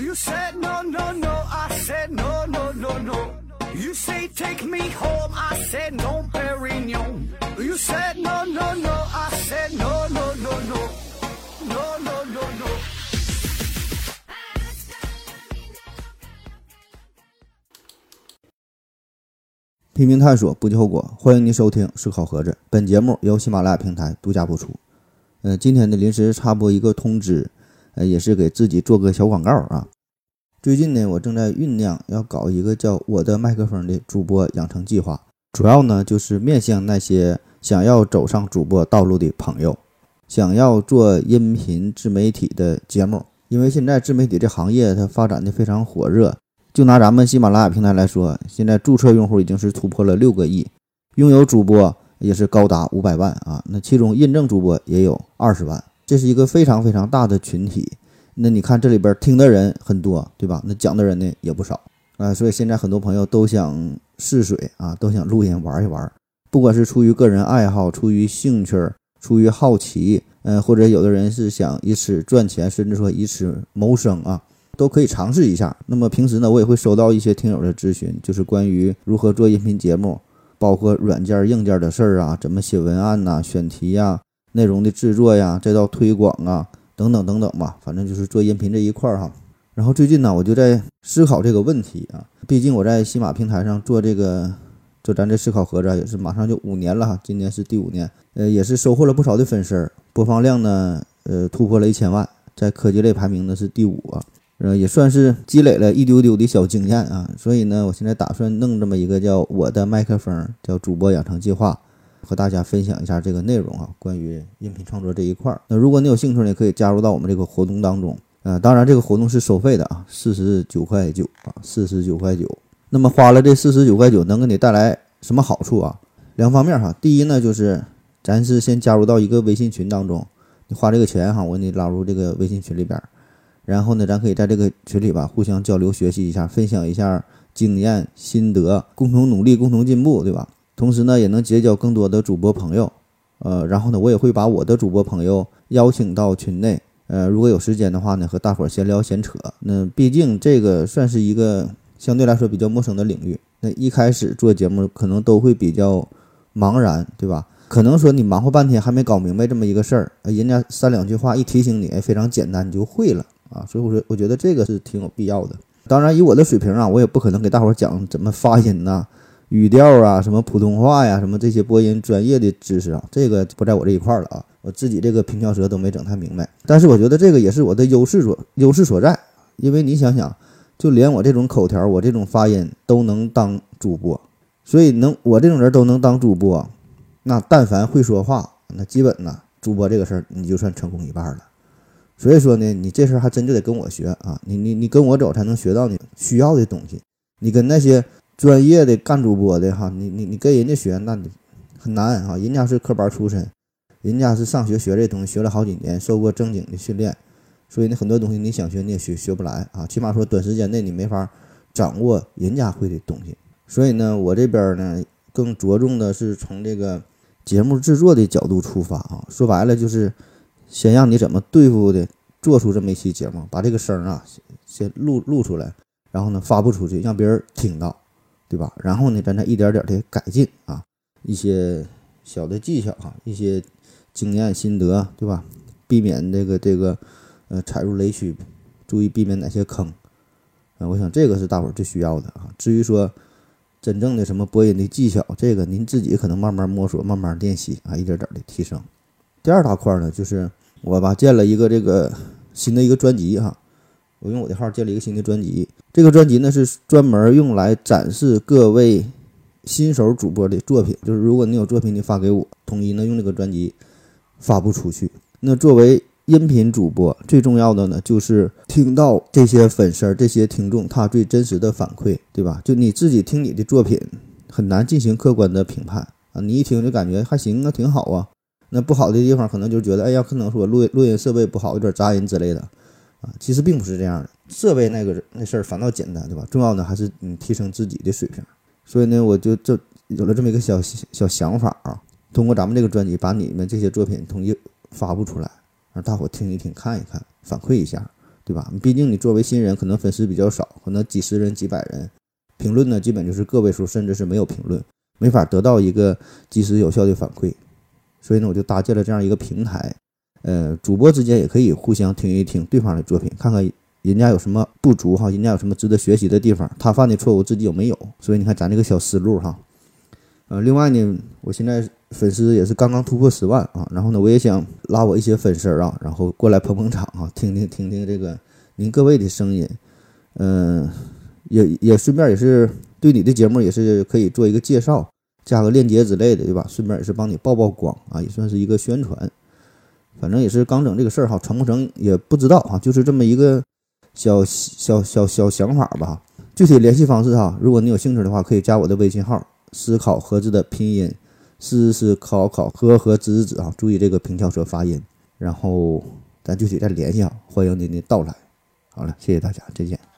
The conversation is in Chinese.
You said no, no, no. I said no, no, no, no. You say take me home. I said no, Perignon. You said no, no, no. I said no, no, no, no. No, no, no, no. 拼命探索，不计后果。欢迎您收听《思考盒子》，本节目由喜马拉雅平台独家播出。呃，今天的临时插播一个通知，也是给自己做个小广告啊。最近呢，我正在酝酿要搞一个叫“我的麦克风”的主播养成计划，主要呢就是面向那些想要走上主播道路的朋友，想要做音频自媒体的节目。因为现在自媒体这行业它发展的非常火热。就拿咱们喜马拉雅平台来说，现在注册用户已经是突破了六个亿，拥有主播也是高达五百万啊。那其中认证主播也有二十万，这是一个非常非常大的群体。那你看这里边听的人很多，对吧？那讲的人呢也不少啊。所以现在很多朋友都想试水啊，都想录音玩一玩，不管是出于个人爱好、出于兴趣、出于好奇，嗯，或者有的人是想以此赚钱，甚至说以此谋生啊。都可以尝试一下。那么平时呢，我也会收到一些听友的咨询，就是关于如何做音频节目，包括软件、硬件的事儿啊，怎么写文案呐、选题呀、内容的制作呀，再到推广啊，等等等等吧。反正就是做音频这一块儿哈。然后最近呢，我就在思考这个问题啊。毕竟我在喜马平台上做这个，做咱这思考盒子也是马上就五年了哈，今年是第五年，呃，也是收获了不少的粉丝，播放量呢，呃，突破了一千万，在科技类排名呢是第五啊。呃，也算是积累了一丢丢的小经验啊，所以呢，我现在打算弄这么一个叫我的麦克风，叫主播养成计划，和大家分享一下这个内容啊，关于音频创作这一块儿。那如果你有兴趣呢，可以加入到我们这个活动当中。呃，当然这个活动是收费的啊，四十九块九啊，四十九块九。那么花了这四十九块九，能给你带来什么好处啊？两方面哈，第一呢，就是咱是先加入到一个微信群当中，你花这个钱哈，我给你拉入这个微信群里边。然后呢，咱可以在这个群里吧，互相交流学习一下，分享一下经验心得，共同努力，共同进步，对吧？同时呢，也能结交更多的主播朋友。呃，然后呢，我也会把我的主播朋友邀请到群内。呃，如果有时间的话呢，和大伙儿闲聊闲扯。那毕竟这个算是一个相对来说比较陌生的领域。那一开始做节目可能都会比较茫然，对吧？可能说你忙活半天还没搞明白这么一个事儿，人家三两句话一提醒你，非常简单你就会了。啊，所以我说，我觉得这个是挺有必要的。当然，以我的水平啊，我也不可能给大伙儿讲怎么发音呐、语调啊、什么普通话呀、什么这些播音专业的知识啊，这个不在我这一块了啊。我自己这个平翘舌都没整太明白。但是我觉得这个也是我的优势所优势所在，因为你想想，就连我这种口条、我这种发音都能当主播，所以能我这种人都能当主播，那但凡会说话，那基本呢，主播这个事儿你就算成功一半了。所以说呢，你这事儿还真就得跟我学啊！你你你跟我走才能学到你需要的东西。你跟那些专业的干主播的哈，你你你跟人家学，那你很难啊！人家是科班出身，人家是上学学这东西，学了好几年，受过正经的训练，所以呢，很多东西你想学你也学学不来啊！起码说短时间内你没法掌握人家会的东西。所以呢，我这边呢更着重的是从这个节目制作的角度出发啊，说白了就是。先让你怎么对付的，做出这么一期节目，把这个声啊先录录出来，然后呢发布出去，让别人听到，对吧？然后呢，咱再一点点的改进啊，一些小的技巧哈，一些经验心得，对吧？避免这个这个呃踩入雷区，注意避免哪些坑啊？我想这个是大伙儿最需要的啊。至于说真正的什么播音的技巧，这个您自己可能慢慢摸索，慢慢练习啊，一点点的提升。第二大块呢，就是。我吧建了一个这个新的一个专辑哈，我用我的号建了一个新的专辑。这个专辑呢是专门用来展示各位新手主播的作品，就是如果你有作品，你发给我，统一呢用这个专辑发布出去。那作为音频主播，最重要的呢就是听到这些粉丝、这些听众他最真实的反馈，对吧？就你自己听你的作品，很难进行客观的评判啊，你一听就感觉还行啊，挺好啊。那不好的地方可能就觉得，哎呀，可能说录录音设备不好，有点杂音之类的，啊，其实并不是这样的，设备那个那事儿反倒简单，对吧？重要的还是你提升自己的水平。所以呢，我就这有了这么一个小小想法啊，通过咱们这个专辑，把你们这些作品统一发布出来，让大伙听一听、看一看、反馈一下，对吧？毕竟你作为新人，可能粉丝比较少，可能几十人、几百人，评论呢基本就是个位数，甚至是没有评论，没法得到一个及时有效的反馈。所以呢，我就搭建了这样一个平台，呃，主播之间也可以互相听一听对方的作品，看看人家有什么不足哈，人家有什么值得学习的地方，他犯的错误自己有没有。所以你看咱这个小思路哈，呃，另外呢，我现在粉丝也是刚刚突破十万啊，然后呢，我也想拉我一些粉丝啊，然后过来捧捧场啊，听听听听这个您各位的声音，嗯，也也顺便也是对你的节目也是可以做一个介绍。加个链接之类的，对吧？顺便也是帮你曝曝光啊，也算是一个宣传。反正也是刚整这个事儿哈，成不成也不知道啊，就是这么一个小小小小想法吧。具体联系方式哈，如果你有兴趣的话，可以加我的微信号“思考盒子”的拼音“思思考考和和子子”啊，注意这个平翘舌发音。然后咱具体再联系啊，欢迎您的到来。好了，谢谢大家，再见。